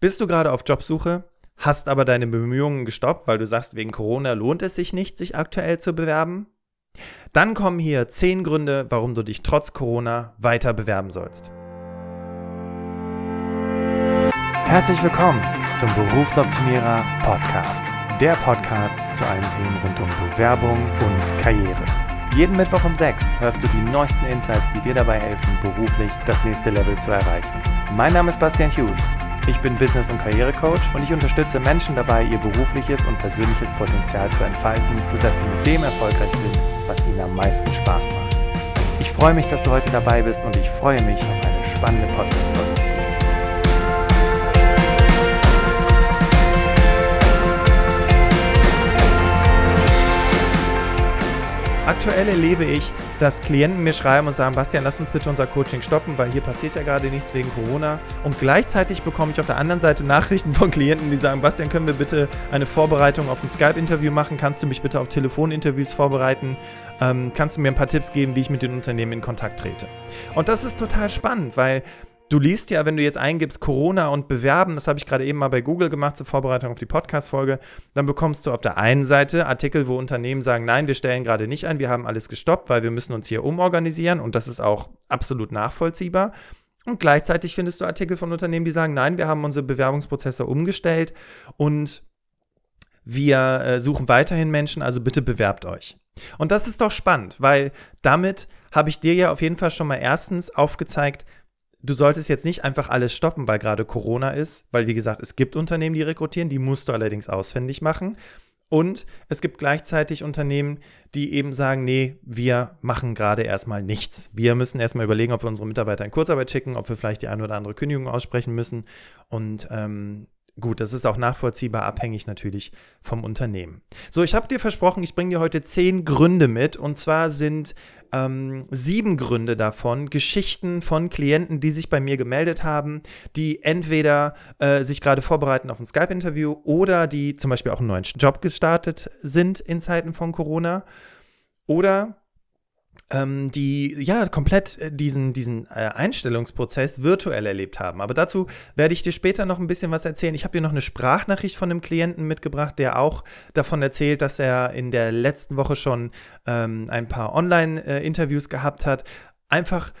Bist du gerade auf Jobsuche, hast aber deine Bemühungen gestoppt, weil du sagst, wegen Corona lohnt es sich nicht, sich aktuell zu bewerben? Dann kommen hier 10 Gründe, warum du dich trotz Corona weiter bewerben sollst. Herzlich willkommen zum Berufsoptimierer Podcast. Der Podcast zu allen Themen rund um Bewerbung und Karriere. Jeden Mittwoch um 6 hörst du die neuesten Insights, die dir dabei helfen, beruflich das nächste Level zu erreichen. Mein Name ist Bastian Hughes. Ich bin Business- und Karrierecoach und ich unterstütze Menschen dabei, ihr berufliches und persönliches Potenzial zu entfalten, sodass sie mit dem erfolgreich sind, was ihnen am meisten Spaß macht. Ich freue mich, dass du heute dabei bist und ich freue mich auf eine spannende Podcast-Folge. Aktuell erlebe ich, dass Klienten mir schreiben und sagen, Bastian, lass uns bitte unser Coaching stoppen, weil hier passiert ja gerade nichts wegen Corona. Und gleichzeitig bekomme ich auf der anderen Seite Nachrichten von Klienten, die sagen, Bastian, können wir bitte eine Vorbereitung auf ein Skype-Interview machen? Kannst du mich bitte auf Telefoninterviews vorbereiten? Ähm, kannst du mir ein paar Tipps geben, wie ich mit den Unternehmen in Kontakt trete? Und das ist total spannend, weil Du liest ja, wenn du jetzt eingibst Corona und Bewerben, das habe ich gerade eben mal bei Google gemacht zur Vorbereitung auf die Podcast-Folge, dann bekommst du auf der einen Seite Artikel, wo Unternehmen sagen, nein, wir stellen gerade nicht ein, wir haben alles gestoppt, weil wir müssen uns hier umorganisieren und das ist auch absolut nachvollziehbar. Und gleichzeitig findest du Artikel von Unternehmen, die sagen, nein, wir haben unsere Bewerbungsprozesse umgestellt und wir äh, suchen weiterhin Menschen, also bitte bewerbt euch. Und das ist doch spannend, weil damit habe ich dir ja auf jeden Fall schon mal erstens aufgezeigt, du solltest jetzt nicht einfach alles stoppen, weil gerade Corona ist, weil wie gesagt, es gibt Unternehmen, die rekrutieren, die musst du allerdings ausfindig machen. Und es gibt gleichzeitig Unternehmen, die eben sagen, nee, wir machen gerade erstmal nichts. Wir müssen erstmal überlegen, ob wir unsere Mitarbeiter in Kurzarbeit schicken, ob wir vielleicht die eine oder andere Kündigung aussprechen müssen. Und ähm, Gut, das ist auch nachvollziehbar, abhängig natürlich vom Unternehmen. So, ich habe dir versprochen, ich bringe dir heute zehn Gründe mit. Und zwar sind ähm, sieben Gründe davon Geschichten von Klienten, die sich bei mir gemeldet haben, die entweder äh, sich gerade vorbereiten auf ein Skype-Interview oder die zum Beispiel auch einen neuen Job gestartet sind in Zeiten von Corona. Oder ähm, die ja komplett äh, diesen, diesen äh, Einstellungsprozess virtuell erlebt haben. Aber dazu werde ich dir später noch ein bisschen was erzählen. Ich habe dir noch eine Sprachnachricht von einem Klienten mitgebracht, der auch davon erzählt, dass er in der letzten Woche schon ähm, ein paar Online-Interviews äh, gehabt hat. Einfach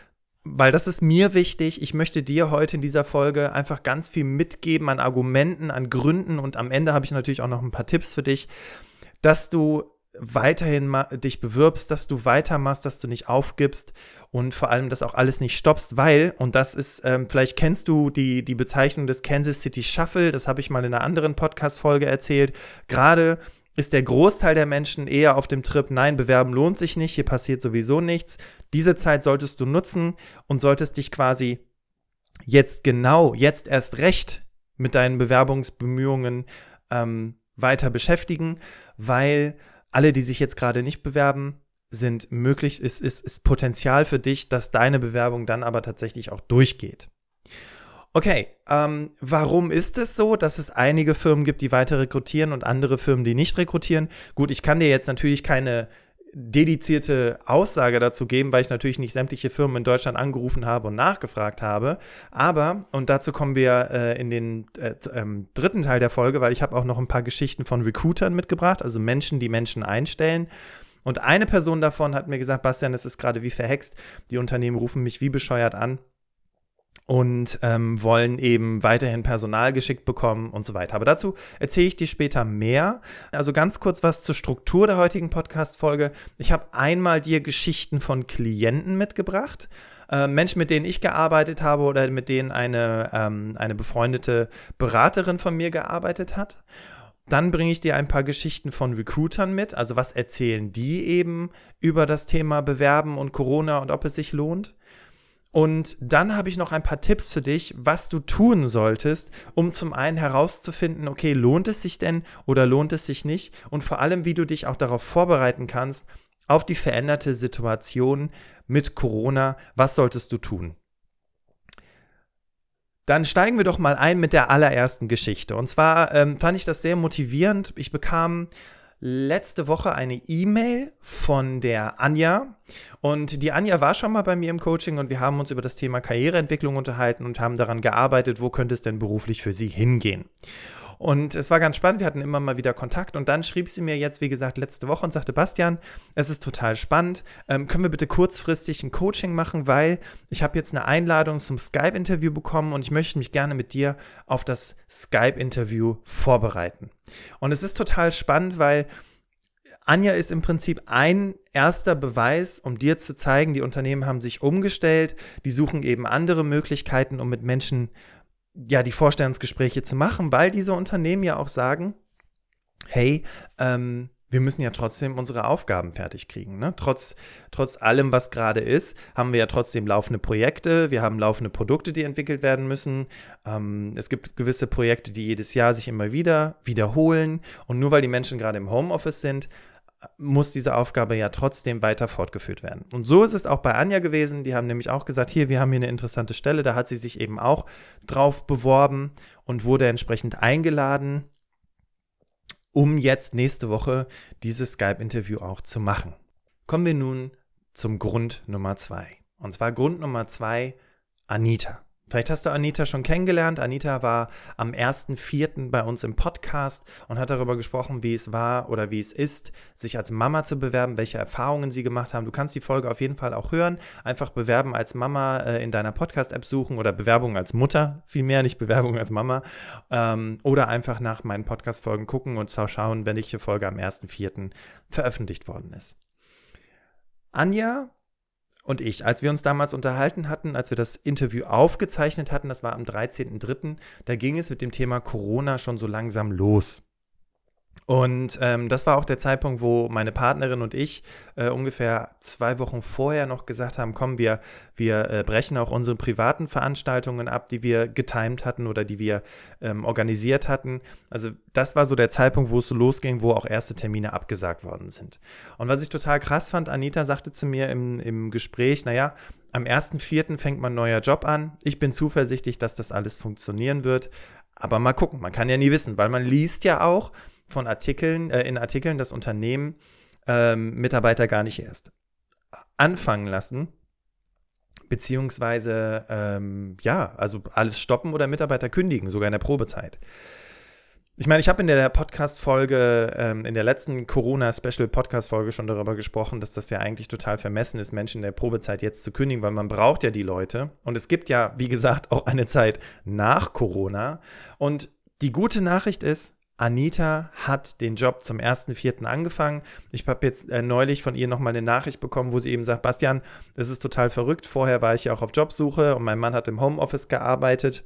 weil das ist mir wichtig. Ich möchte dir heute in dieser Folge einfach ganz viel mitgeben an Argumenten, an Gründen und am Ende habe ich natürlich auch noch ein paar Tipps für dich, dass du weiterhin dich bewirbst, dass du weitermachst, dass du nicht aufgibst und vor allem, dass auch alles nicht stoppst, weil, und das ist, ähm, vielleicht kennst du die, die Bezeichnung des Kansas City Shuffle, das habe ich mal in einer anderen Podcast-Folge erzählt. Gerade ist der Großteil der Menschen eher auf dem Trip, nein, bewerben lohnt sich nicht, hier passiert sowieso nichts. Diese Zeit solltest du nutzen und solltest dich quasi jetzt genau, jetzt erst recht mit deinen Bewerbungsbemühungen ähm, weiter beschäftigen, weil alle, die sich jetzt gerade nicht bewerben, sind möglich, ist, ist, ist Potenzial für dich, dass deine Bewerbung dann aber tatsächlich auch durchgeht. Okay, ähm, warum ist es so, dass es einige Firmen gibt, die weiter rekrutieren und andere Firmen, die nicht rekrutieren? Gut, ich kann dir jetzt natürlich keine dedizierte Aussage dazu geben, weil ich natürlich nicht sämtliche Firmen in Deutschland angerufen habe und nachgefragt habe. Aber, und dazu kommen wir äh, in den äh, ähm, dritten Teil der Folge, weil ich habe auch noch ein paar Geschichten von Recruitern mitgebracht, also Menschen, die Menschen einstellen. Und eine Person davon hat mir gesagt, Bastian, es ist gerade wie verhext. Die Unternehmen rufen mich wie bescheuert an und ähm, wollen eben weiterhin Personal geschickt bekommen und so weiter. Aber dazu erzähle ich dir später mehr. Also ganz kurz was zur Struktur der heutigen Podcast-Folge. Ich habe einmal dir Geschichten von Klienten mitgebracht. Äh, Menschen, mit denen ich gearbeitet habe oder mit denen eine, ähm, eine befreundete Beraterin von mir gearbeitet hat. Dann bringe ich dir ein paar Geschichten von Recruitern mit. Also was erzählen die eben über das Thema Bewerben und Corona und ob es sich lohnt. Und dann habe ich noch ein paar Tipps für dich, was du tun solltest, um zum einen herauszufinden, okay, lohnt es sich denn oder lohnt es sich nicht? Und vor allem, wie du dich auch darauf vorbereiten kannst, auf die veränderte Situation mit Corona. Was solltest du tun? Dann steigen wir doch mal ein mit der allerersten Geschichte. Und zwar ähm, fand ich das sehr motivierend. Ich bekam letzte Woche eine E-Mail von der Anja. Und die Anja war schon mal bei mir im Coaching und wir haben uns über das Thema Karriereentwicklung unterhalten und haben daran gearbeitet, wo könnte es denn beruflich für sie hingehen. Und es war ganz spannend, wir hatten immer mal wieder Kontakt. Und dann schrieb sie mir jetzt, wie gesagt, letzte Woche und sagte, Bastian, es ist total spannend, ähm, können wir bitte kurzfristig ein Coaching machen, weil ich habe jetzt eine Einladung zum Skype-Interview bekommen und ich möchte mich gerne mit dir auf das Skype-Interview vorbereiten. Und es ist total spannend, weil Anja ist im Prinzip ein erster Beweis, um dir zu zeigen, die Unternehmen haben sich umgestellt, die suchen eben andere Möglichkeiten, um mit Menschen ja die Vorstellungsgespräche zu machen, weil diese Unternehmen ja auch sagen, hey, ähm, wir müssen ja trotzdem unsere Aufgaben fertig kriegen. Ne? Trotz, trotz allem, was gerade ist, haben wir ja trotzdem laufende Projekte, wir haben laufende Produkte, die entwickelt werden müssen. Ähm, es gibt gewisse Projekte, die jedes Jahr sich immer wieder wiederholen. Und nur weil die Menschen gerade im Homeoffice sind, muss diese Aufgabe ja trotzdem weiter fortgeführt werden. Und so ist es auch bei Anja gewesen. Die haben nämlich auch gesagt, hier, wir haben hier eine interessante Stelle. Da hat sie sich eben auch drauf beworben und wurde entsprechend eingeladen, um jetzt nächste Woche dieses Skype-Interview auch zu machen. Kommen wir nun zum Grund Nummer zwei. Und zwar Grund Nummer zwei, Anita. Vielleicht hast du Anita schon kennengelernt. Anita war am 1.4. bei uns im Podcast und hat darüber gesprochen, wie es war oder wie es ist, sich als Mama zu bewerben, welche Erfahrungen sie gemacht haben. Du kannst die Folge auf jeden Fall auch hören. Einfach Bewerben als Mama äh, in deiner Podcast-App suchen oder Bewerbung als Mutter, vielmehr nicht Bewerbung als Mama. Ähm, oder einfach nach meinen Podcast-Folgen gucken und schauen, welche Folge am 1.4. veröffentlicht worden ist. Anja und ich, als wir uns damals unterhalten hatten, als wir das Interview aufgezeichnet hatten, das war am 13.03., da ging es mit dem Thema Corona schon so langsam los. Und ähm, das war auch der Zeitpunkt, wo meine Partnerin und ich äh, ungefähr zwei Wochen vorher noch gesagt haben, komm, wir, wir äh, brechen auch unsere privaten Veranstaltungen ab, die wir getimed hatten oder die wir ähm, organisiert hatten. Also das war so der Zeitpunkt, wo es so losging, wo auch erste Termine abgesagt worden sind. Und was ich total krass fand, Anita sagte zu mir im, im Gespräch, naja, am 1.4. fängt mein neuer Job an. Ich bin zuversichtlich, dass das alles funktionieren wird. Aber mal gucken, man kann ja nie wissen, weil man liest ja auch, von Artikeln, äh, in Artikeln das Unternehmen ähm, Mitarbeiter gar nicht erst anfangen lassen, beziehungsweise ähm, ja, also alles stoppen oder Mitarbeiter kündigen, sogar in der Probezeit. Ich meine, ich habe in der Podcast-Folge, ähm, in der letzten Corona-Special-Podcast-Folge schon darüber gesprochen, dass das ja eigentlich total vermessen ist, Menschen in der Probezeit jetzt zu kündigen, weil man braucht ja die Leute. Und es gibt ja, wie gesagt, auch eine Zeit nach Corona. Und die gute Nachricht ist, Anita hat den Job zum 1.4. angefangen. Ich habe jetzt äh, neulich von ihr nochmal eine Nachricht bekommen, wo sie eben sagt, Bastian, das ist total verrückt. Vorher war ich ja auch auf Jobsuche und mein Mann hat im Homeoffice gearbeitet.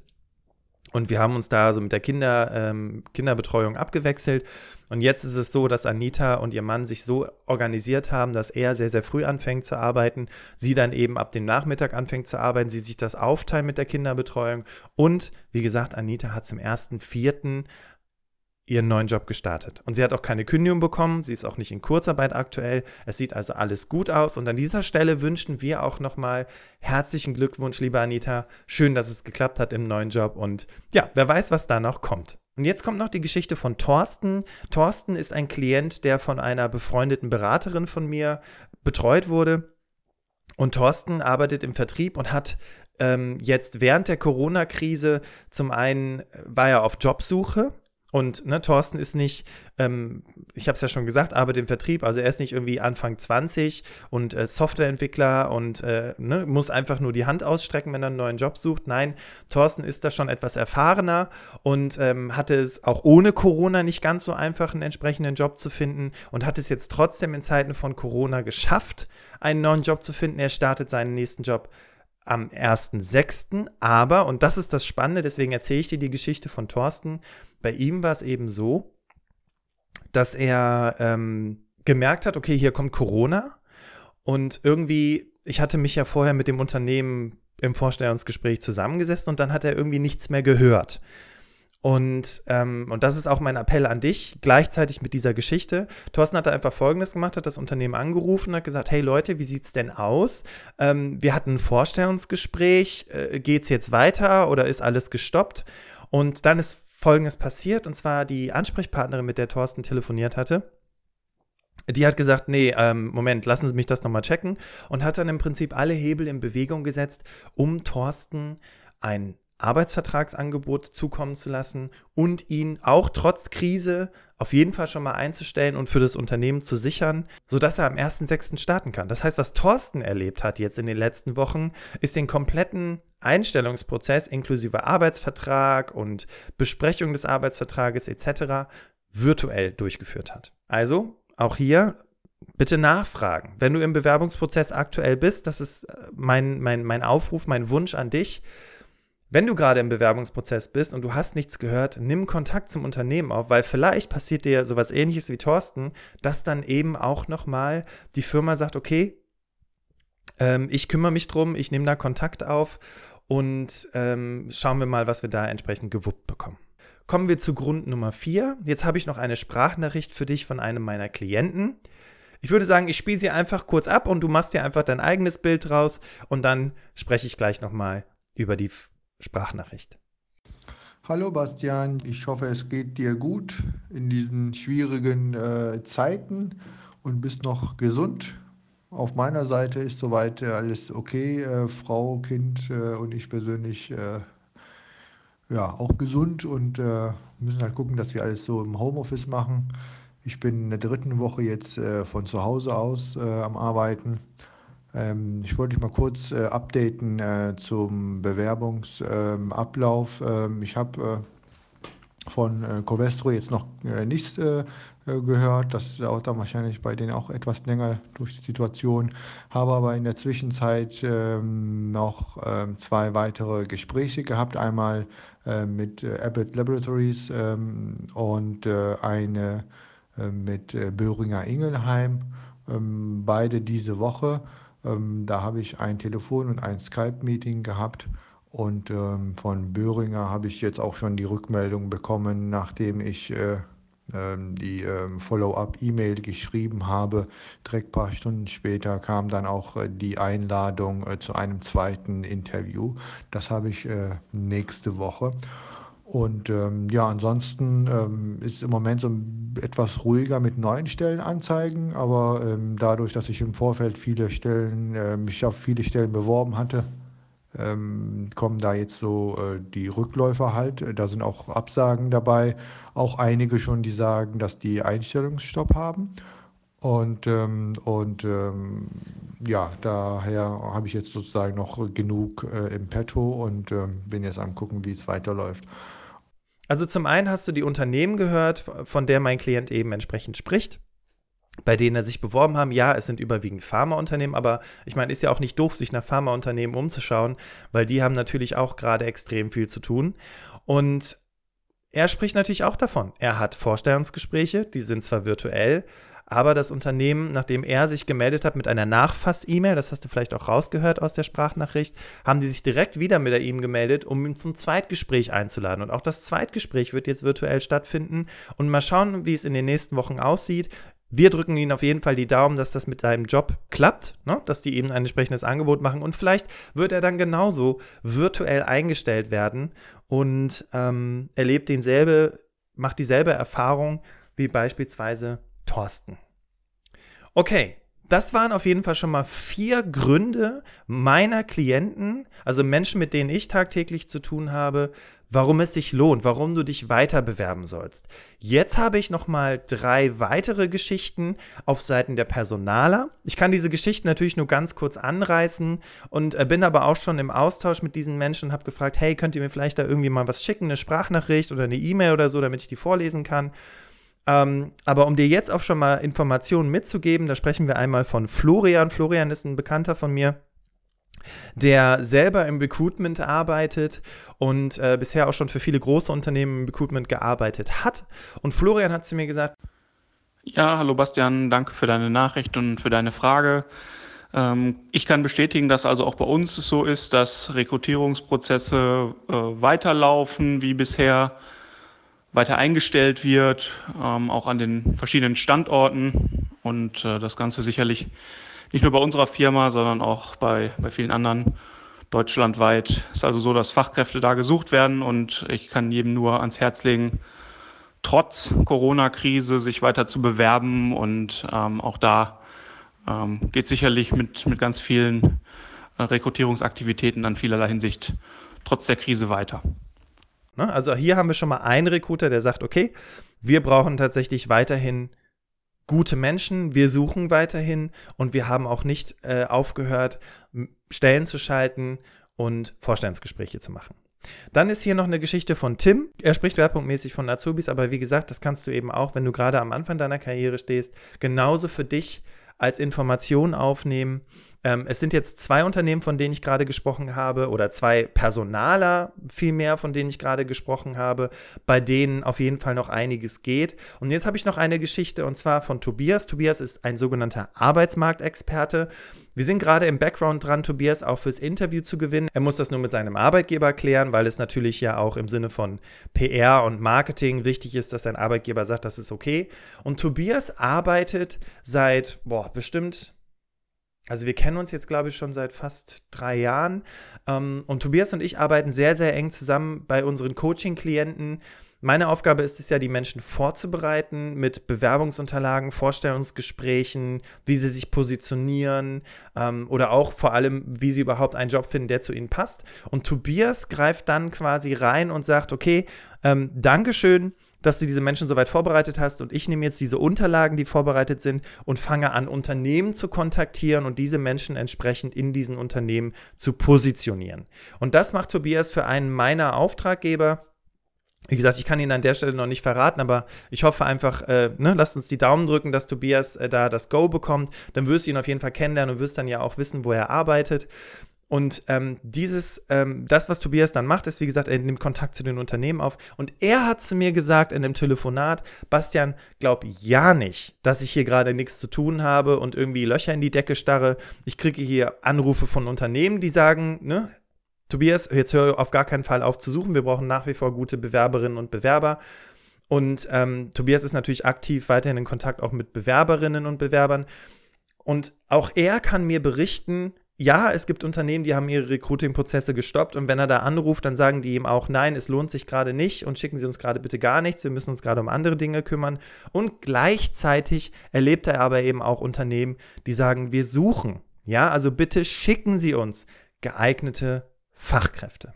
Und wir haben uns da so mit der Kinder, ähm, Kinderbetreuung abgewechselt. Und jetzt ist es so, dass Anita und ihr Mann sich so organisiert haben, dass er sehr, sehr früh anfängt zu arbeiten, sie dann eben ab dem Nachmittag anfängt zu arbeiten, sie sich das aufteilen mit der Kinderbetreuung. Und wie gesagt, Anita hat zum 1.4 ihren neuen Job gestartet. Und sie hat auch keine Kündigung bekommen, sie ist auch nicht in Kurzarbeit aktuell. Es sieht also alles gut aus. Und an dieser Stelle wünschen wir auch nochmal herzlichen Glückwunsch, liebe Anita. Schön, dass es geklappt hat im neuen Job. Und ja, wer weiß, was da noch kommt. Und jetzt kommt noch die Geschichte von Thorsten. Thorsten ist ein Klient, der von einer befreundeten Beraterin von mir betreut wurde. Und Thorsten arbeitet im Vertrieb und hat ähm, jetzt während der Corona-Krise zum einen war er auf Jobsuche und ne, Thorsten ist nicht, ähm, ich habe es ja schon gesagt, arbeitet im Vertrieb, also er ist nicht irgendwie Anfang 20 und äh, Softwareentwickler und äh, ne, muss einfach nur die Hand ausstrecken, wenn er einen neuen Job sucht. Nein, Thorsten ist da schon etwas erfahrener und ähm, hatte es auch ohne Corona nicht ganz so einfach, einen entsprechenden Job zu finden und hat es jetzt trotzdem in Zeiten von Corona geschafft, einen neuen Job zu finden. Er startet seinen nächsten Job am 1.6. Aber, und das ist das Spannende, deswegen erzähle ich dir die Geschichte von Thorsten, bei ihm war es eben so, dass er ähm, gemerkt hat, okay, hier kommt Corona und irgendwie, ich hatte mich ja vorher mit dem Unternehmen im Vorstellungsgespräch zusammengesessen und dann hat er irgendwie nichts mehr gehört. Und, ähm, und das ist auch mein Appell an dich, gleichzeitig mit dieser Geschichte. Thorsten hat da einfach Folgendes gemacht, hat das Unternehmen angerufen, hat gesagt, hey Leute, wie sieht's denn aus? Ähm, wir hatten ein Vorstellungsgespräch, äh, geht's jetzt weiter oder ist alles gestoppt? Und dann ist Folgendes passiert, und zwar die Ansprechpartnerin, mit der Thorsten telefoniert hatte, die hat gesagt, nee, ähm, Moment, lassen Sie mich das nochmal checken und hat dann im Prinzip alle Hebel in Bewegung gesetzt, um Thorsten ein Arbeitsvertragsangebot zukommen zu lassen und ihn auch trotz Krise auf jeden Fall schon mal einzustellen und für das Unternehmen zu sichern, sodass er am 1.6. starten kann. Das heißt, was Thorsten erlebt hat jetzt in den letzten Wochen, ist den kompletten Einstellungsprozess inklusive Arbeitsvertrag und Besprechung des Arbeitsvertrages etc. virtuell durchgeführt hat. Also auch hier bitte nachfragen. Wenn du im Bewerbungsprozess aktuell bist, das ist äh, mein, mein, mein Aufruf, mein Wunsch an dich. Wenn du gerade im Bewerbungsprozess bist und du hast nichts gehört, nimm Kontakt zum Unternehmen auf, weil vielleicht passiert dir sowas ähnliches wie Thorsten, dass dann eben auch nochmal die Firma sagt, okay, ähm, ich kümmere mich drum, ich nehme da Kontakt auf und ähm, schauen wir mal, was wir da entsprechend gewuppt bekommen. Kommen wir zu Grund Nummer vier. Jetzt habe ich noch eine Sprachnachricht für dich von einem meiner Klienten. Ich würde sagen, ich spiele sie einfach kurz ab und du machst dir einfach dein eigenes Bild draus und dann spreche ich gleich nochmal über die Sprachnachricht. Hallo Bastian, ich hoffe, es geht dir gut in diesen schwierigen äh, Zeiten und bist noch gesund. Auf meiner Seite ist soweit äh, alles okay. Äh, Frau, Kind äh, und ich persönlich äh, ja, auch gesund und äh, müssen halt gucken, dass wir alles so im Homeoffice machen. Ich bin in der dritten Woche jetzt von zu Hause aus am Arbeiten. Ähm, ich wollte dich mal kurz äh, updaten äh, zum Bewerbungsablauf. Ähm, ich habe äh, von Covestro jetzt noch nichts gehört. Das dauert dann wahrscheinlich bei denen auch etwas länger durch die Situation. Habe aber in der Zwischenzeit ähm, noch zwei weitere Gespräche gehabt. Einmal äh, mit äh, Abbott Laboratories ähm, und äh, eine mit Böhringer Ingelheim. Ähm, beide diese Woche. Ähm, da habe ich ein Telefon- und ein Skype-Meeting gehabt. Und ähm, von Böhringer habe ich jetzt auch schon die Rückmeldung bekommen, nachdem ich äh, ähm, die ähm, Follow-up-E-Mail geschrieben habe. Direkt ein paar Stunden später kam dann auch äh, die Einladung äh, zu einem zweiten Interview. Das habe ich äh, nächste Woche. Und ähm, ja, ansonsten ähm, ist im Moment so etwas ruhiger mit neuen Stellenanzeigen, aber ähm, dadurch, dass ich im Vorfeld viele Stellen, äh, mich auf viele Stellen beworben hatte, ähm, kommen da jetzt so äh, die Rückläufer halt. Da sind auch Absagen dabei. Auch einige schon, die sagen, dass die Einstellungsstopp haben. Und, ähm, und ähm, ja, daher habe ich jetzt sozusagen noch genug äh, im Petto und ähm, bin jetzt am gucken, wie es weiterläuft. Also zum einen hast du die Unternehmen gehört, von der mein Klient eben entsprechend spricht bei denen er sich beworben haben. Ja, es sind überwiegend Pharmaunternehmen, aber ich meine, ist ja auch nicht doof, sich nach Pharmaunternehmen umzuschauen, weil die haben natürlich auch gerade extrem viel zu tun. Und er spricht natürlich auch davon. Er hat Vorstellungsgespräche, die sind zwar virtuell, aber das Unternehmen, nachdem er sich gemeldet hat mit einer Nachfass-E-Mail, das hast du vielleicht auch rausgehört aus der Sprachnachricht, haben die sich direkt wieder mit ihm gemeldet, um ihn zum Zweitgespräch einzuladen. Und auch das Zweitgespräch wird jetzt virtuell stattfinden. Und mal schauen, wie es in den nächsten Wochen aussieht. Wir drücken Ihnen auf jeden Fall die Daumen, dass das mit deinem Job klappt, ne? dass die eben ein entsprechendes Angebot machen und vielleicht wird er dann genauso virtuell eingestellt werden und ähm, erlebt denselbe, macht dieselbe Erfahrung wie beispielsweise Thorsten. Okay, das waren auf jeden Fall schon mal vier Gründe meiner Klienten, also Menschen, mit denen ich tagtäglich zu tun habe, warum es sich lohnt, warum du dich weiter bewerben sollst. Jetzt habe ich noch mal drei weitere Geschichten auf Seiten der Personaler. Ich kann diese Geschichten natürlich nur ganz kurz anreißen und äh, bin aber auch schon im Austausch mit diesen Menschen und habe gefragt, hey, könnt ihr mir vielleicht da irgendwie mal was schicken, eine Sprachnachricht oder eine E-Mail oder so, damit ich die vorlesen kann. Ähm, aber um dir jetzt auch schon mal Informationen mitzugeben, da sprechen wir einmal von Florian. Florian ist ein Bekannter von mir, der selber im Recruitment arbeitet und äh, bisher auch schon für viele große Unternehmen im Recruitment gearbeitet hat. Und Florian hat zu mir gesagt, ja, hallo Bastian, danke für deine Nachricht und für deine Frage. Ähm, ich kann bestätigen, dass also auch bei uns es so ist, dass Rekrutierungsprozesse äh, weiterlaufen wie bisher weiter eingestellt wird, ähm, auch an den verschiedenen Standorten und äh, das Ganze sicherlich nicht nur bei unserer Firma, sondern auch bei, bei vielen anderen deutschlandweit. Es ist also so, dass Fachkräfte da gesucht werden und ich kann jedem nur ans Herz legen, trotz Corona-Krise sich weiter zu bewerben. Und ähm, auch da ähm, geht sicherlich mit, mit ganz vielen äh, Rekrutierungsaktivitäten an vielerlei Hinsicht trotz der Krise weiter. Ne? Also hier haben wir schon mal einen Recruiter, der sagt, okay, wir brauchen tatsächlich weiterhin gute Menschen, wir suchen weiterhin und wir haben auch nicht äh, aufgehört, Stellen zu schalten und Vorstellungsgespräche zu machen. Dann ist hier noch eine Geschichte von Tim. Er spricht schwerpunktmäßig von Azubis, aber wie gesagt, das kannst du eben auch, wenn du gerade am Anfang deiner Karriere stehst, genauso für dich als Information aufnehmen. Ähm, es sind jetzt zwei Unternehmen, von denen ich gerade gesprochen habe, oder zwei Personaler vielmehr, von denen ich gerade gesprochen habe, bei denen auf jeden Fall noch einiges geht. Und jetzt habe ich noch eine Geschichte und zwar von Tobias. Tobias ist ein sogenannter Arbeitsmarktexperte. Wir sind gerade im Background dran, Tobias auch fürs Interview zu gewinnen. Er muss das nur mit seinem Arbeitgeber klären, weil es natürlich ja auch im Sinne von PR und Marketing wichtig ist, dass sein Arbeitgeber sagt, das ist okay. Und Tobias arbeitet seit, boah, bestimmt also wir kennen uns jetzt, glaube ich, schon seit fast drei Jahren. Ähm, und Tobias und ich arbeiten sehr, sehr eng zusammen bei unseren Coaching-Klienten. Meine Aufgabe ist es ja, die Menschen vorzubereiten mit Bewerbungsunterlagen, Vorstellungsgesprächen, wie sie sich positionieren ähm, oder auch vor allem, wie sie überhaupt einen Job finden, der zu ihnen passt. Und Tobias greift dann quasi rein und sagt, okay, ähm, Dankeschön, dass du diese Menschen soweit vorbereitet hast und ich nehme jetzt diese Unterlagen, die vorbereitet sind und fange an, Unternehmen zu kontaktieren und diese Menschen entsprechend in diesen Unternehmen zu positionieren. Und das macht Tobias für einen meiner Auftraggeber. Wie gesagt, ich kann ihn an der Stelle noch nicht verraten, aber ich hoffe einfach, äh, ne, lasst uns die Daumen drücken, dass Tobias äh, da das Go bekommt. Dann wirst du ihn auf jeden Fall kennenlernen und wirst dann ja auch wissen, wo er arbeitet. Und ähm, dieses, ähm, das, was Tobias dann macht, ist, wie gesagt, er nimmt Kontakt zu den Unternehmen auf. Und er hat zu mir gesagt in dem Telefonat, Bastian, glaub ja nicht, dass ich hier gerade nichts zu tun habe und irgendwie Löcher in die Decke starre. Ich kriege hier Anrufe von Unternehmen, die sagen, ne, Tobias, jetzt hör auf gar keinen Fall auf zu suchen. Wir brauchen nach wie vor gute Bewerberinnen und Bewerber. Und ähm, Tobias ist natürlich aktiv weiterhin in Kontakt auch mit Bewerberinnen und Bewerbern. Und auch er kann mir berichten, ja, es gibt Unternehmen, die haben ihre Recruiting-Prozesse gestoppt und wenn er da anruft, dann sagen die ihm auch, nein, es lohnt sich gerade nicht und schicken Sie uns gerade bitte gar nichts, wir müssen uns gerade um andere Dinge kümmern. Und gleichzeitig erlebt er aber eben auch Unternehmen, die sagen, wir suchen. Ja, also bitte schicken Sie uns geeignete Fachkräfte.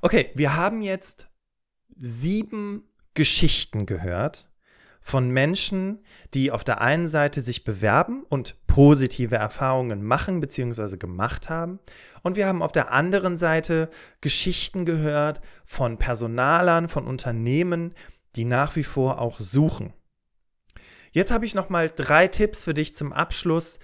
Okay, wir haben jetzt sieben Geschichten gehört von Menschen, die auf der einen Seite sich bewerben und positive Erfahrungen machen bzw. gemacht haben. Und wir haben auf der anderen Seite Geschichten gehört von Personalern, von Unternehmen, die nach wie vor auch suchen. Jetzt habe ich noch mal drei Tipps für dich zum Abschluss,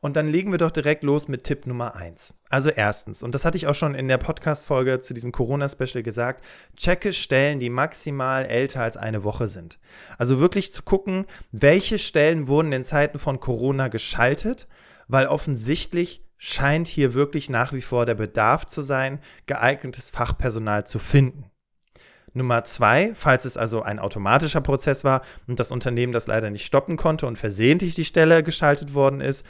und dann legen wir doch direkt los mit Tipp Nummer eins. Also erstens, und das hatte ich auch schon in der Podcast-Folge zu diesem Corona-Special gesagt, checke Stellen, die maximal älter als eine Woche sind. Also wirklich zu gucken, welche Stellen wurden in Zeiten von Corona geschaltet, weil offensichtlich scheint hier wirklich nach wie vor der Bedarf zu sein, geeignetes Fachpersonal zu finden. Nummer zwei, falls es also ein automatischer Prozess war und das Unternehmen das leider nicht stoppen konnte und versehentlich die Stelle geschaltet worden ist,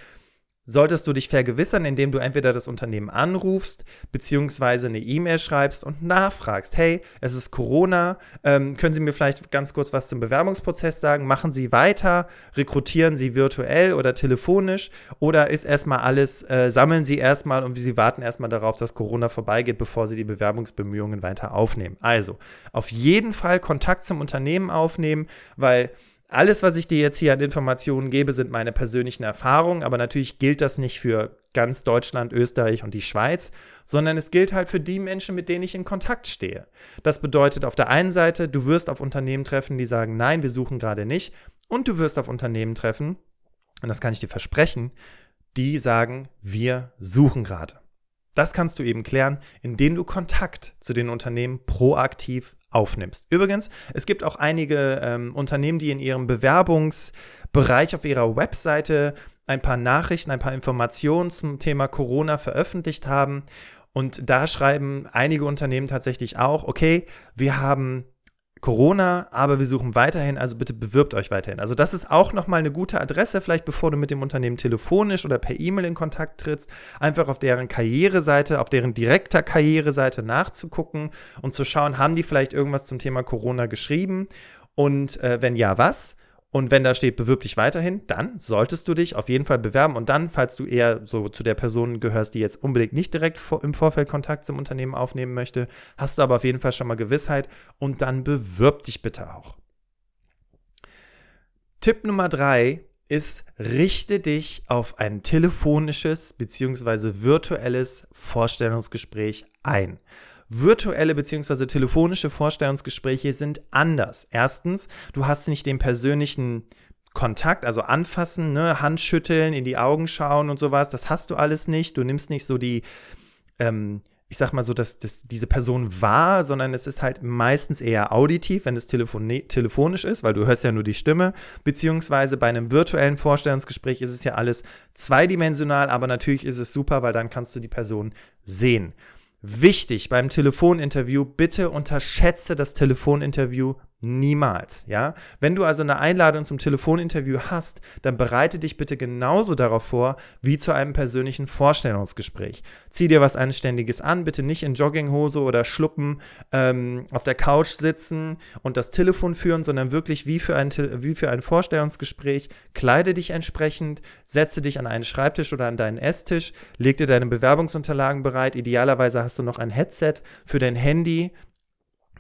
solltest du dich vergewissern, indem du entweder das Unternehmen anrufst, beziehungsweise eine E-Mail schreibst und nachfragst, hey, es ist Corona, ähm, können Sie mir vielleicht ganz kurz was zum Bewerbungsprozess sagen? Machen Sie weiter? Rekrutieren Sie virtuell oder telefonisch? Oder ist erstmal alles, äh, sammeln Sie erstmal und Sie warten erstmal darauf, dass Corona vorbeigeht, bevor Sie die Bewerbungsbemühungen weiter aufnehmen? Also, auf jeden Fall Kontakt zum Unternehmen aufnehmen, weil alles, was ich dir jetzt hier an Informationen gebe, sind meine persönlichen Erfahrungen, aber natürlich gilt das nicht für ganz Deutschland, Österreich und die Schweiz, sondern es gilt halt für die Menschen, mit denen ich in Kontakt stehe. Das bedeutet auf der einen Seite, du wirst auf Unternehmen treffen, die sagen, nein, wir suchen gerade nicht, und du wirst auf Unternehmen treffen, und das kann ich dir versprechen, die sagen, wir suchen gerade. Das kannst du eben klären, indem du Kontakt zu den Unternehmen proaktiv aufnimmst. Übrigens, es gibt auch einige ähm, Unternehmen, die in ihrem Bewerbungsbereich auf ihrer Webseite ein paar Nachrichten, ein paar Informationen zum Thema Corona veröffentlicht haben. Und da schreiben einige Unternehmen tatsächlich auch, okay, wir haben Corona, aber wir suchen weiterhin, also bitte bewirbt euch weiterhin. Also das ist auch nochmal eine gute Adresse, vielleicht bevor du mit dem Unternehmen telefonisch oder per E-Mail in Kontakt trittst, einfach auf deren Karriereseite, auf deren direkter Karriereseite nachzugucken und zu schauen, haben die vielleicht irgendwas zum Thema Corona geschrieben und äh, wenn ja, was? Und wenn da steht, bewirb dich weiterhin, dann solltest du dich auf jeden Fall bewerben. Und dann, falls du eher so zu der Person gehörst, die jetzt unbedingt nicht direkt im Vorfeld Kontakt zum Unternehmen aufnehmen möchte, hast du aber auf jeden Fall schon mal Gewissheit und dann bewirb dich bitte auch. Tipp Nummer drei ist, richte dich auf ein telefonisches bzw. virtuelles Vorstellungsgespräch ein virtuelle bzw. telefonische Vorstellungsgespräche sind anders. Erstens, du hast nicht den persönlichen Kontakt, also anfassen, ne, Handschütteln, in die Augen schauen und sowas. Das hast du alles nicht. Du nimmst nicht so die, ähm, ich sag mal so, dass, dass diese Person wahr, sondern es ist halt meistens eher auditiv, wenn es telefon telefonisch ist, weil du hörst ja nur die Stimme, beziehungsweise bei einem virtuellen Vorstellungsgespräch ist es ja alles zweidimensional, aber natürlich ist es super, weil dann kannst du die Person sehen. Wichtig beim Telefoninterview, bitte unterschätze das Telefoninterview Niemals, ja. Wenn du also eine Einladung zum Telefoninterview hast, dann bereite dich bitte genauso darauf vor wie zu einem persönlichen Vorstellungsgespräch. Zieh dir was Anständiges an, bitte nicht in Jogginghose oder Schluppen ähm, auf der Couch sitzen und das Telefon führen, sondern wirklich wie für, ein, wie für ein Vorstellungsgespräch. Kleide dich entsprechend, setze dich an einen Schreibtisch oder an deinen Esstisch, leg dir deine Bewerbungsunterlagen bereit. Idealerweise hast du noch ein Headset für dein Handy,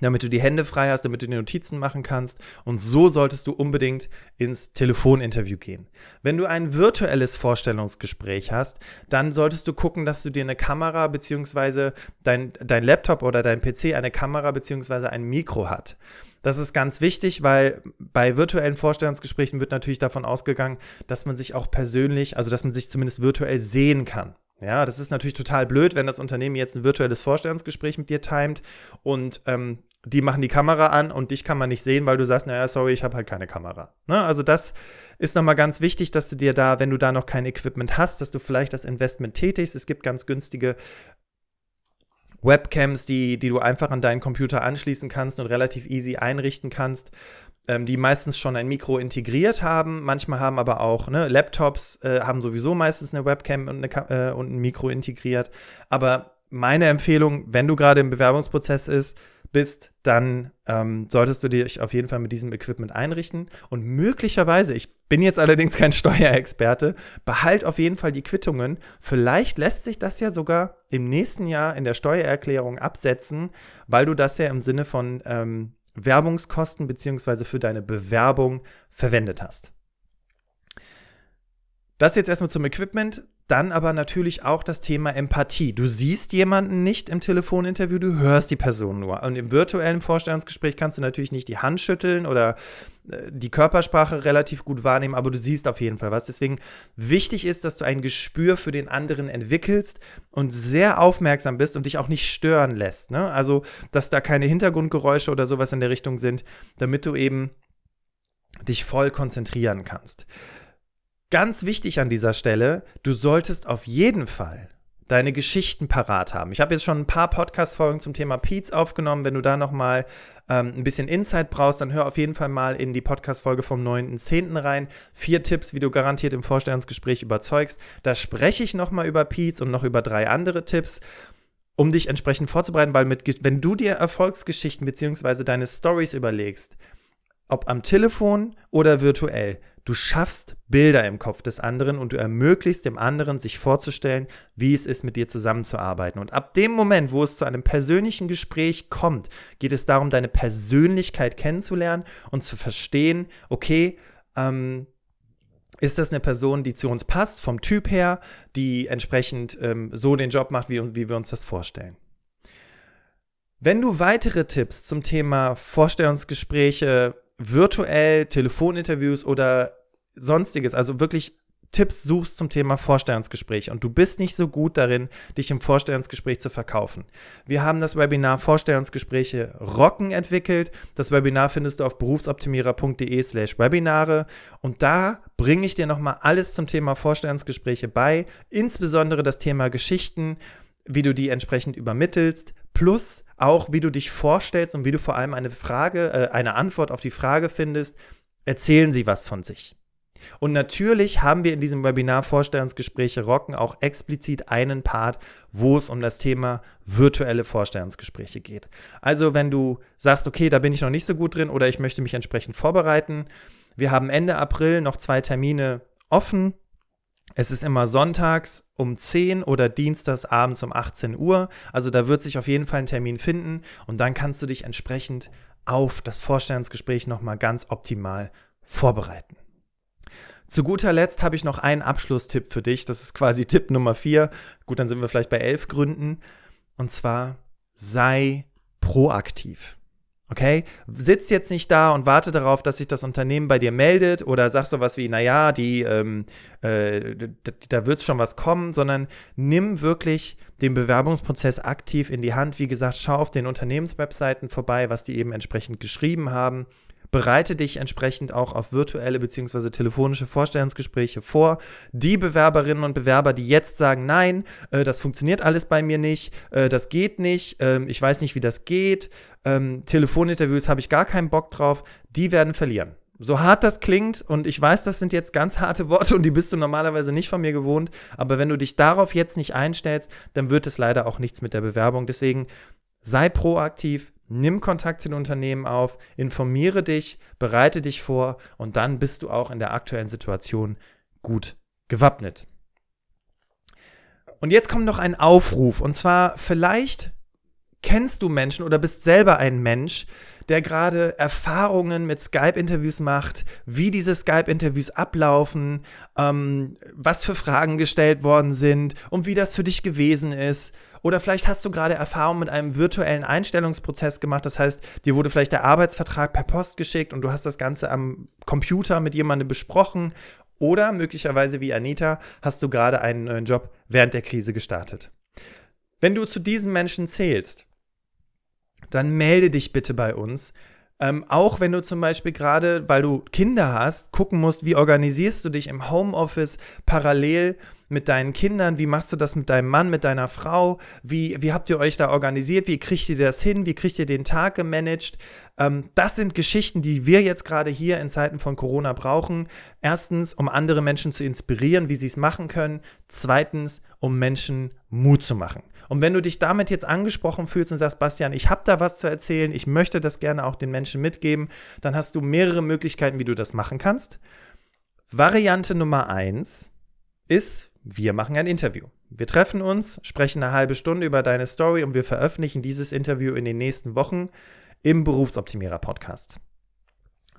damit du die Hände frei hast, damit du die Notizen machen kannst. Und so solltest du unbedingt ins Telefoninterview gehen. Wenn du ein virtuelles Vorstellungsgespräch hast, dann solltest du gucken, dass du dir eine Kamera beziehungsweise dein, dein Laptop oder dein PC eine Kamera beziehungsweise ein Mikro hat. Das ist ganz wichtig, weil bei virtuellen Vorstellungsgesprächen wird natürlich davon ausgegangen, dass man sich auch persönlich, also dass man sich zumindest virtuell sehen kann. Ja, das ist natürlich total blöd, wenn das Unternehmen jetzt ein virtuelles Vorstellungsgespräch mit dir timet und ähm, die machen die Kamera an und dich kann man nicht sehen, weil du sagst, naja, sorry, ich habe halt keine Kamera. Ne? Also das ist nochmal ganz wichtig, dass du dir da, wenn du da noch kein Equipment hast, dass du vielleicht das Investment tätigst. Es gibt ganz günstige Webcams, die, die du einfach an deinen Computer anschließen kannst und relativ easy einrichten kannst die meistens schon ein Mikro integriert haben. Manchmal haben aber auch ne, Laptops, äh, haben sowieso meistens eine Webcam und, eine, äh, und ein Mikro integriert. Aber meine Empfehlung, wenn du gerade im Bewerbungsprozess ist, bist, dann ähm, solltest du dich auf jeden Fall mit diesem Equipment einrichten. Und möglicherweise, ich bin jetzt allerdings kein Steuerexperte, behalt auf jeden Fall die Quittungen. Vielleicht lässt sich das ja sogar im nächsten Jahr in der Steuererklärung absetzen, weil du das ja im Sinne von ähm, Werbungskosten beziehungsweise für deine Bewerbung verwendet hast. Das jetzt erstmal zum Equipment. Dann aber natürlich auch das Thema Empathie. Du siehst jemanden nicht im Telefoninterview, du hörst die Person nur. Und im virtuellen Vorstellungsgespräch kannst du natürlich nicht die Hand schütteln oder äh, die Körpersprache relativ gut wahrnehmen, aber du siehst auf jeden Fall was. Deswegen wichtig ist, dass du ein Gespür für den anderen entwickelst und sehr aufmerksam bist und dich auch nicht stören lässt. Ne? Also, dass da keine Hintergrundgeräusche oder sowas in der Richtung sind, damit du eben dich voll konzentrieren kannst. Ganz wichtig an dieser Stelle, du solltest auf jeden Fall deine Geschichten parat haben. Ich habe jetzt schon ein paar Podcast-Folgen zum Thema Peets aufgenommen. Wenn du da nochmal ähm, ein bisschen Insight brauchst, dann hör auf jeden Fall mal in die Podcast-Folge vom 9.10. rein. Vier Tipps, wie du garantiert im Vorstellungsgespräch überzeugst. Da spreche ich nochmal über Peets und noch über drei andere Tipps um dich entsprechend vorzubereiten, weil mit, wenn du dir Erfolgsgeschichten bzw. deine Stories überlegst, ob am Telefon oder virtuell, Du schaffst Bilder im Kopf des anderen und du ermöglichst dem anderen, sich vorzustellen, wie es ist, mit dir zusammenzuarbeiten. Und ab dem Moment, wo es zu einem persönlichen Gespräch kommt, geht es darum, deine Persönlichkeit kennenzulernen und zu verstehen, okay, ähm, ist das eine Person, die zu uns passt, vom Typ her, die entsprechend ähm, so den Job macht, wie, wie wir uns das vorstellen. Wenn du weitere Tipps zum Thema Vorstellungsgespräche virtuell Telefoninterviews oder sonstiges, also wirklich Tipps suchst zum Thema Vorstellungsgespräch und du bist nicht so gut darin, dich im Vorstellungsgespräch zu verkaufen. Wir haben das Webinar Vorstellungsgespräche Rocken entwickelt. Das Webinar findest du auf berufsoptimierer.de slash Webinare und da bringe ich dir nochmal alles zum Thema Vorstellungsgespräche bei, insbesondere das Thema Geschichten, wie du die entsprechend übermittelst, plus auch, wie du dich vorstellst und wie du vor allem eine Frage, äh, eine Antwort auf die Frage findest, erzählen sie was von sich. Und natürlich haben wir in diesem Webinar Vorstellungsgespräche rocken auch explizit einen Part, wo es um das Thema virtuelle Vorstellungsgespräche geht. Also wenn du sagst, okay, da bin ich noch nicht so gut drin oder ich möchte mich entsprechend vorbereiten, wir haben Ende April noch zwei Termine offen. Es ist immer sonntags um 10 oder dienstags abends um 18 Uhr. Also da wird sich auf jeden Fall ein Termin finden und dann kannst du dich entsprechend auf das Vorstellungsgespräch nochmal ganz optimal vorbereiten. Zu guter Letzt habe ich noch einen Abschlusstipp für dich. Das ist quasi Tipp Nummer 4. Gut, dann sind wir vielleicht bei elf Gründen. Und zwar sei proaktiv. Okay? Sitz jetzt nicht da und warte darauf, dass sich das Unternehmen bei dir meldet oder sag sowas wie, naja, die, ähm, äh, da wird schon was kommen, sondern nimm wirklich den Bewerbungsprozess aktiv in die Hand. Wie gesagt, schau auf den Unternehmenswebseiten vorbei, was die eben entsprechend geschrieben haben. Bereite dich entsprechend auch auf virtuelle bzw. telefonische Vorstellungsgespräche vor. Die Bewerberinnen und Bewerber, die jetzt sagen, nein, äh, das funktioniert alles bei mir nicht, äh, das geht nicht, äh, ich weiß nicht, wie das geht, ähm, Telefoninterviews habe ich gar keinen Bock drauf, die werden verlieren. So hart das klingt, und ich weiß, das sind jetzt ganz harte Worte und die bist du normalerweise nicht von mir gewohnt, aber wenn du dich darauf jetzt nicht einstellst, dann wird es leider auch nichts mit der Bewerbung. Deswegen sei proaktiv, nimm Kontakt zu den Unternehmen auf, informiere dich, bereite dich vor und dann bist du auch in der aktuellen Situation gut gewappnet. Und jetzt kommt noch ein Aufruf und zwar vielleicht kennst du Menschen oder bist selber ein Mensch, der gerade Erfahrungen mit Skype-Interviews macht, wie diese Skype-Interviews ablaufen, ähm, was für Fragen gestellt worden sind und wie das für dich gewesen ist. Oder vielleicht hast du gerade Erfahrung mit einem virtuellen Einstellungsprozess gemacht. Das heißt, dir wurde vielleicht der Arbeitsvertrag per Post geschickt und du hast das Ganze am Computer mit jemandem besprochen. Oder möglicherweise wie Anita hast du gerade einen neuen Job während der Krise gestartet. Wenn du zu diesen Menschen zählst, dann melde dich bitte bei uns. Ähm, auch wenn du zum Beispiel gerade, weil du Kinder hast, gucken musst, wie organisierst du dich im Homeoffice parallel mit deinen Kindern, wie machst du das mit deinem Mann, mit deiner Frau, wie, wie habt ihr euch da organisiert, wie kriegt ihr das hin, wie kriegt ihr den Tag gemanagt. Ähm, das sind Geschichten, die wir jetzt gerade hier in Zeiten von Corona brauchen. Erstens, um andere Menschen zu inspirieren, wie sie es machen können. Zweitens, um Menschen Mut zu machen. Und wenn du dich damit jetzt angesprochen fühlst und sagst, Bastian, ich habe da was zu erzählen, ich möchte das gerne auch den Menschen mitgeben, dann hast du mehrere Möglichkeiten, wie du das machen kannst. Variante Nummer eins ist, wir machen ein Interview. Wir treffen uns, sprechen eine halbe Stunde über deine Story und wir veröffentlichen dieses Interview in den nächsten Wochen im Berufsoptimierer Podcast.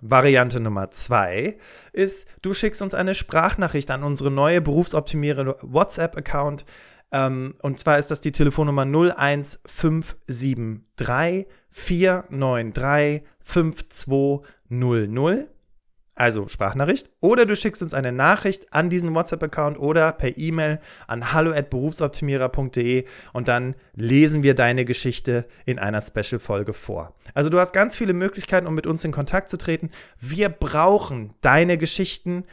Variante Nummer zwei ist, du schickst uns eine Sprachnachricht an unsere neue Berufsoptimierer WhatsApp-Account. Ähm, und zwar ist das die Telefonnummer 01573 493 5200. Also Sprachnachricht. Oder du schickst uns eine Nachricht an diesen WhatsApp-Account oder per E-Mail an hallo@berufsoptimierer.de und dann lesen wir deine Geschichte in einer Special-Folge vor. Also du hast ganz viele Möglichkeiten, um mit uns in Kontakt zu treten. Wir brauchen deine Geschichten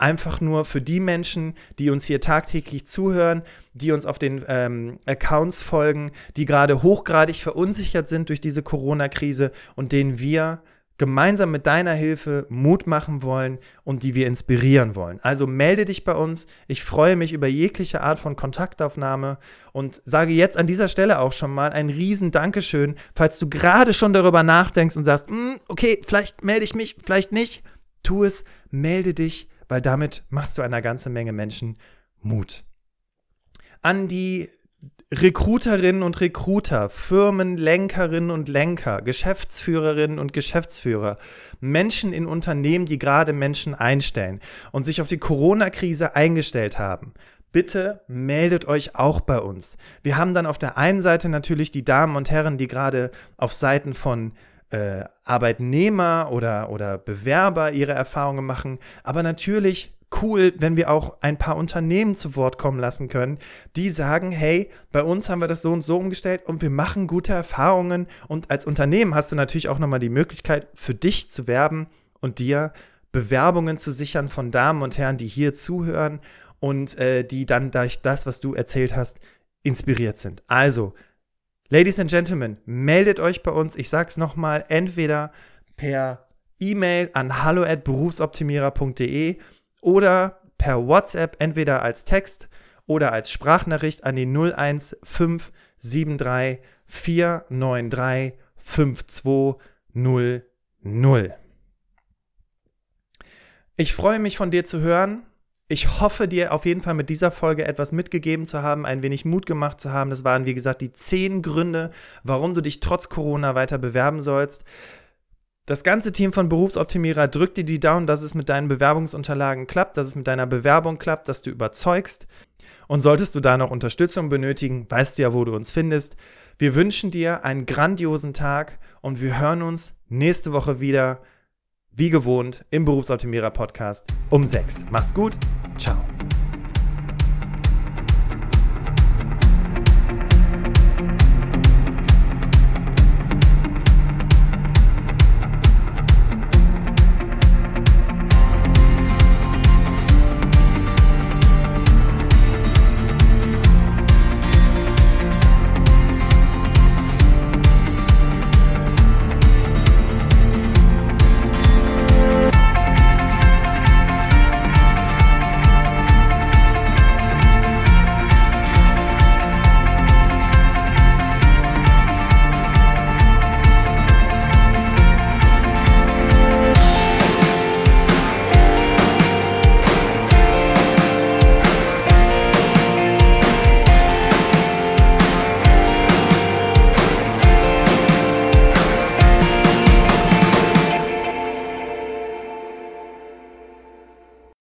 einfach nur für die Menschen, die uns hier tagtäglich zuhören, die uns auf den ähm, Accounts folgen, die gerade hochgradig verunsichert sind durch diese Corona-Krise und denen wir gemeinsam mit deiner Hilfe Mut machen wollen und die wir inspirieren wollen. Also melde dich bei uns. Ich freue mich über jegliche Art von Kontaktaufnahme und sage jetzt an dieser Stelle auch schon mal ein riesen Dankeschön, falls du gerade schon darüber nachdenkst und sagst, mm, okay, vielleicht melde ich mich, vielleicht nicht. Tu es, melde dich weil damit machst du einer ganzen Menge Menschen Mut. An die Recruiterinnen und Recruiter, Firmenlenkerinnen und Lenker, Geschäftsführerinnen und Geschäftsführer, Menschen in Unternehmen, die gerade Menschen einstellen und sich auf die Corona-Krise eingestellt haben. Bitte meldet euch auch bei uns. Wir haben dann auf der einen Seite natürlich die Damen und Herren, die gerade auf Seiten von äh, Arbeitnehmer oder, oder Bewerber ihre Erfahrungen machen, aber natürlich cool, wenn wir auch ein paar Unternehmen zu Wort kommen lassen können, die sagen, hey, bei uns haben wir das so und so umgestellt und wir machen gute Erfahrungen und als Unternehmen hast du natürlich auch nochmal die Möglichkeit, für dich zu werben und dir Bewerbungen zu sichern von Damen und Herren, die hier zuhören und äh, die dann durch das, was du erzählt hast, inspiriert sind. Also, Ladies and Gentlemen, meldet euch bei uns. Ich sag's nochmal, entweder per E-Mail an hallo@berufsoptimierer.de oder per WhatsApp, entweder als Text oder als Sprachnachricht an die 01573 493 5200. Ich freue mich von dir zu hören. Ich hoffe dir auf jeden Fall mit dieser Folge etwas mitgegeben zu haben, ein wenig Mut gemacht zu haben. Das waren, wie gesagt, die zehn Gründe, warum du dich trotz Corona weiter bewerben sollst. Das ganze Team von Berufsoptimierer drückt dir die Daumen, dass es mit deinen Bewerbungsunterlagen klappt, dass es mit deiner Bewerbung klappt, dass du überzeugst. Und solltest du da noch Unterstützung benötigen, weißt du ja, wo du uns findest. Wir wünschen dir einen grandiosen Tag und wir hören uns nächste Woche wieder, wie gewohnt, im Berufsoptimierer Podcast um 6. Mach's gut, 唱.